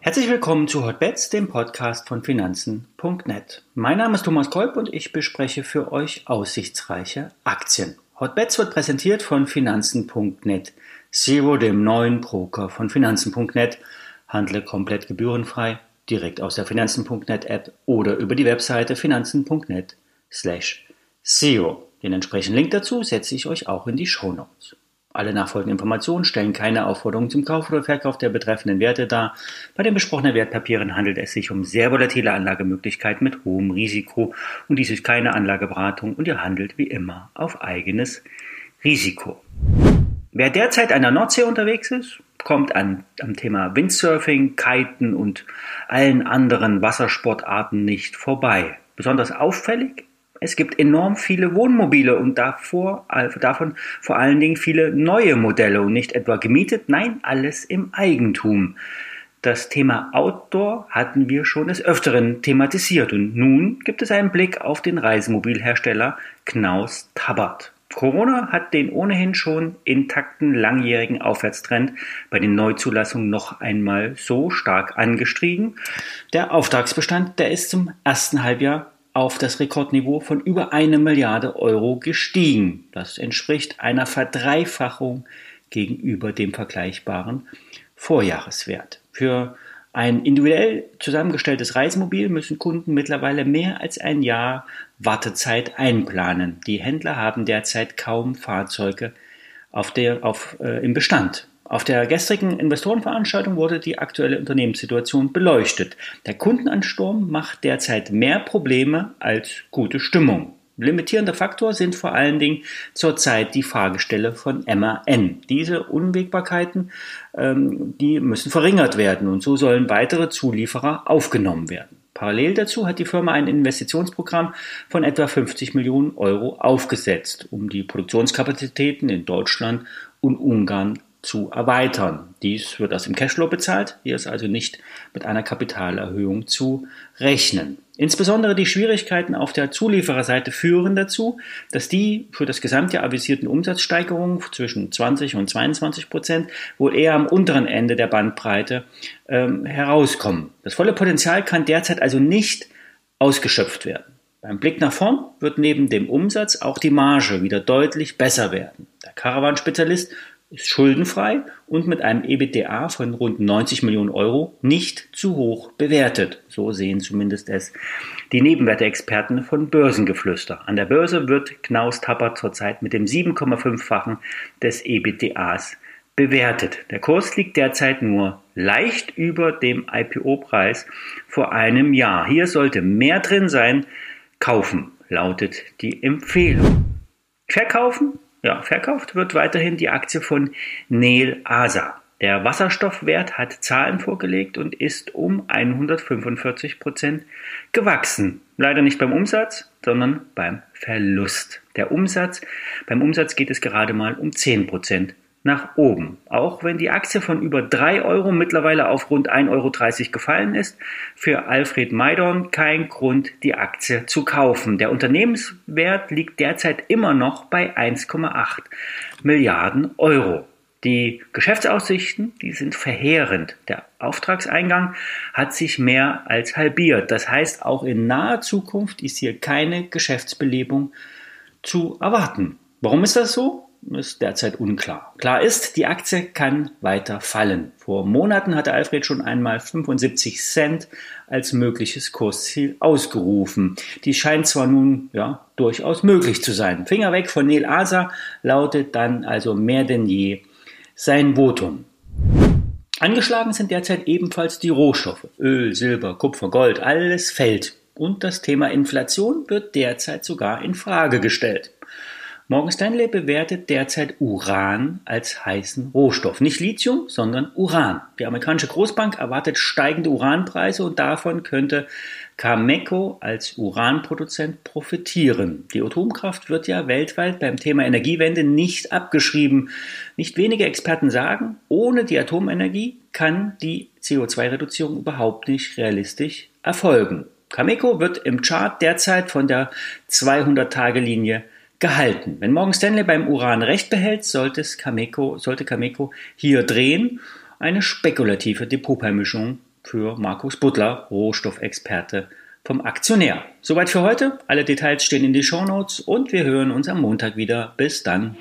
Herzlich willkommen zu Hotbets, dem Podcast von Finanzen.net. Mein Name ist Thomas Kolb und ich bespreche für euch aussichtsreiche Aktien. Hotbets wird präsentiert von Finanzen.net. Zero, dem neuen Broker von Finanzen.net. Handle komplett gebührenfrei, direkt aus der Finanzen.net App oder über die Webseite finanzen.net slash Zero. Den entsprechenden Link dazu setze ich euch auch in die Show Notes. Alle nachfolgenden Informationen stellen keine Aufforderung zum Kauf oder Verkauf der betreffenden Werte dar. Bei den besprochenen Wertpapieren handelt es sich um sehr volatile Anlagemöglichkeiten mit hohem Risiko und dies ist keine Anlageberatung und ihr handelt wie immer auf eigenes Risiko. Wer derzeit an der Nordsee unterwegs ist, kommt an, am Thema Windsurfing, Kiten und allen anderen Wassersportarten nicht vorbei. Besonders auffällig es gibt enorm viele Wohnmobile und davor, davon vor allen Dingen viele neue Modelle und nicht etwa gemietet, nein, alles im Eigentum. Das Thema Outdoor hatten wir schon des Öfteren thematisiert und nun gibt es einen Blick auf den Reisemobilhersteller Knaus Tabbert. Corona hat den ohnehin schon intakten langjährigen Aufwärtstrend bei den Neuzulassungen noch einmal so stark angestiegen. Der Auftragsbestand, der ist zum ersten Halbjahr auf das Rekordniveau von über eine Milliarde Euro gestiegen. Das entspricht einer Verdreifachung gegenüber dem vergleichbaren Vorjahreswert. Für ein individuell zusammengestelltes Reisemobil müssen Kunden mittlerweile mehr als ein Jahr Wartezeit einplanen. Die Händler haben derzeit kaum Fahrzeuge auf der, auf, äh, im Bestand. Auf der gestrigen Investorenveranstaltung wurde die aktuelle Unternehmenssituation beleuchtet. Der Kundenansturm macht derzeit mehr Probleme als gute Stimmung. Limitierender Faktor sind vor allen Dingen zurzeit die Fahrgestelle von MAN. Diese Unwägbarkeiten, ähm, die müssen verringert werden und so sollen weitere Zulieferer aufgenommen werden. Parallel dazu hat die Firma ein Investitionsprogramm von etwa 50 Millionen Euro aufgesetzt, um die Produktionskapazitäten in Deutschland und Ungarn zu erweitern. Dies wird aus dem Cashflow bezahlt. Hier ist also nicht mit einer Kapitalerhöhung zu rechnen. Insbesondere die Schwierigkeiten auf der Zuliefererseite führen dazu, dass die für das Gesamtjahr avisierten Umsatzsteigerungen zwischen 20 und 22 Prozent wohl eher am unteren Ende der Bandbreite ähm, herauskommen. Das volle Potenzial kann derzeit also nicht ausgeschöpft werden. Beim Blick nach vorn wird neben dem Umsatz auch die Marge wieder deutlich besser werden. Der Caravan-Spezialist ist schuldenfrei und mit einem EBITDA von rund 90 Millionen Euro nicht zu hoch bewertet. So sehen zumindest es die Nebenwerteexperten von Börsengeflüster. An der Börse wird Knaus Tapper zurzeit mit dem 7,5-fachen des EBITDAs bewertet. Der Kurs liegt derzeit nur leicht über dem IPO-Preis vor einem Jahr. Hier sollte mehr drin sein. Kaufen lautet die Empfehlung. Verkaufen ja, verkauft wird weiterhin die Aktie von Nel Asa. Der Wasserstoffwert hat Zahlen vorgelegt und ist um 145 Prozent gewachsen. Leider nicht beim Umsatz, sondern beim Verlust. Der Umsatz, beim Umsatz geht es gerade mal um 10 Prozent nach oben. Auch wenn die Aktie von über 3 Euro mittlerweile auf rund 1,30 Euro gefallen ist, für Alfred Maidon kein Grund, die Aktie zu kaufen. Der Unternehmenswert liegt derzeit immer noch bei 1,8 Milliarden Euro. Die Geschäftsaussichten, die sind verheerend. Der Auftragseingang hat sich mehr als halbiert. Das heißt, auch in naher Zukunft ist hier keine Geschäftsbelebung zu erwarten. Warum ist das so? Ist derzeit unklar. Klar ist, die Aktie kann weiter fallen. Vor Monaten hatte Alfred schon einmal 75 Cent als mögliches Kursziel ausgerufen. Die scheint zwar nun ja durchaus möglich zu sein. Finger weg von Neil Asa lautet dann also mehr denn je sein Votum. Angeschlagen sind derzeit ebenfalls die Rohstoffe. Öl, Silber, Kupfer, Gold, alles fällt. Und das Thema Inflation wird derzeit sogar in Frage gestellt. Morgan Stanley bewertet derzeit Uran als heißen Rohstoff. Nicht Lithium, sondern Uran. Die amerikanische Großbank erwartet steigende Uranpreise und davon könnte Cameco als Uranproduzent profitieren. Die Atomkraft wird ja weltweit beim Thema Energiewende nicht abgeschrieben. Nicht wenige Experten sagen, ohne die Atomenergie kann die CO2-Reduzierung überhaupt nicht realistisch erfolgen. Cameco wird im Chart derzeit von der 200-Tage-Linie gehalten. Wenn Morgan Stanley beim Uran recht behält, sollte Cameco, sollte Cameco hier drehen. Eine spekulative Depotbeimischung für Markus Butler, Rohstoffexperte vom Aktionär. Soweit für heute. Alle Details stehen in die Shownotes und wir hören uns am Montag wieder. Bis dann.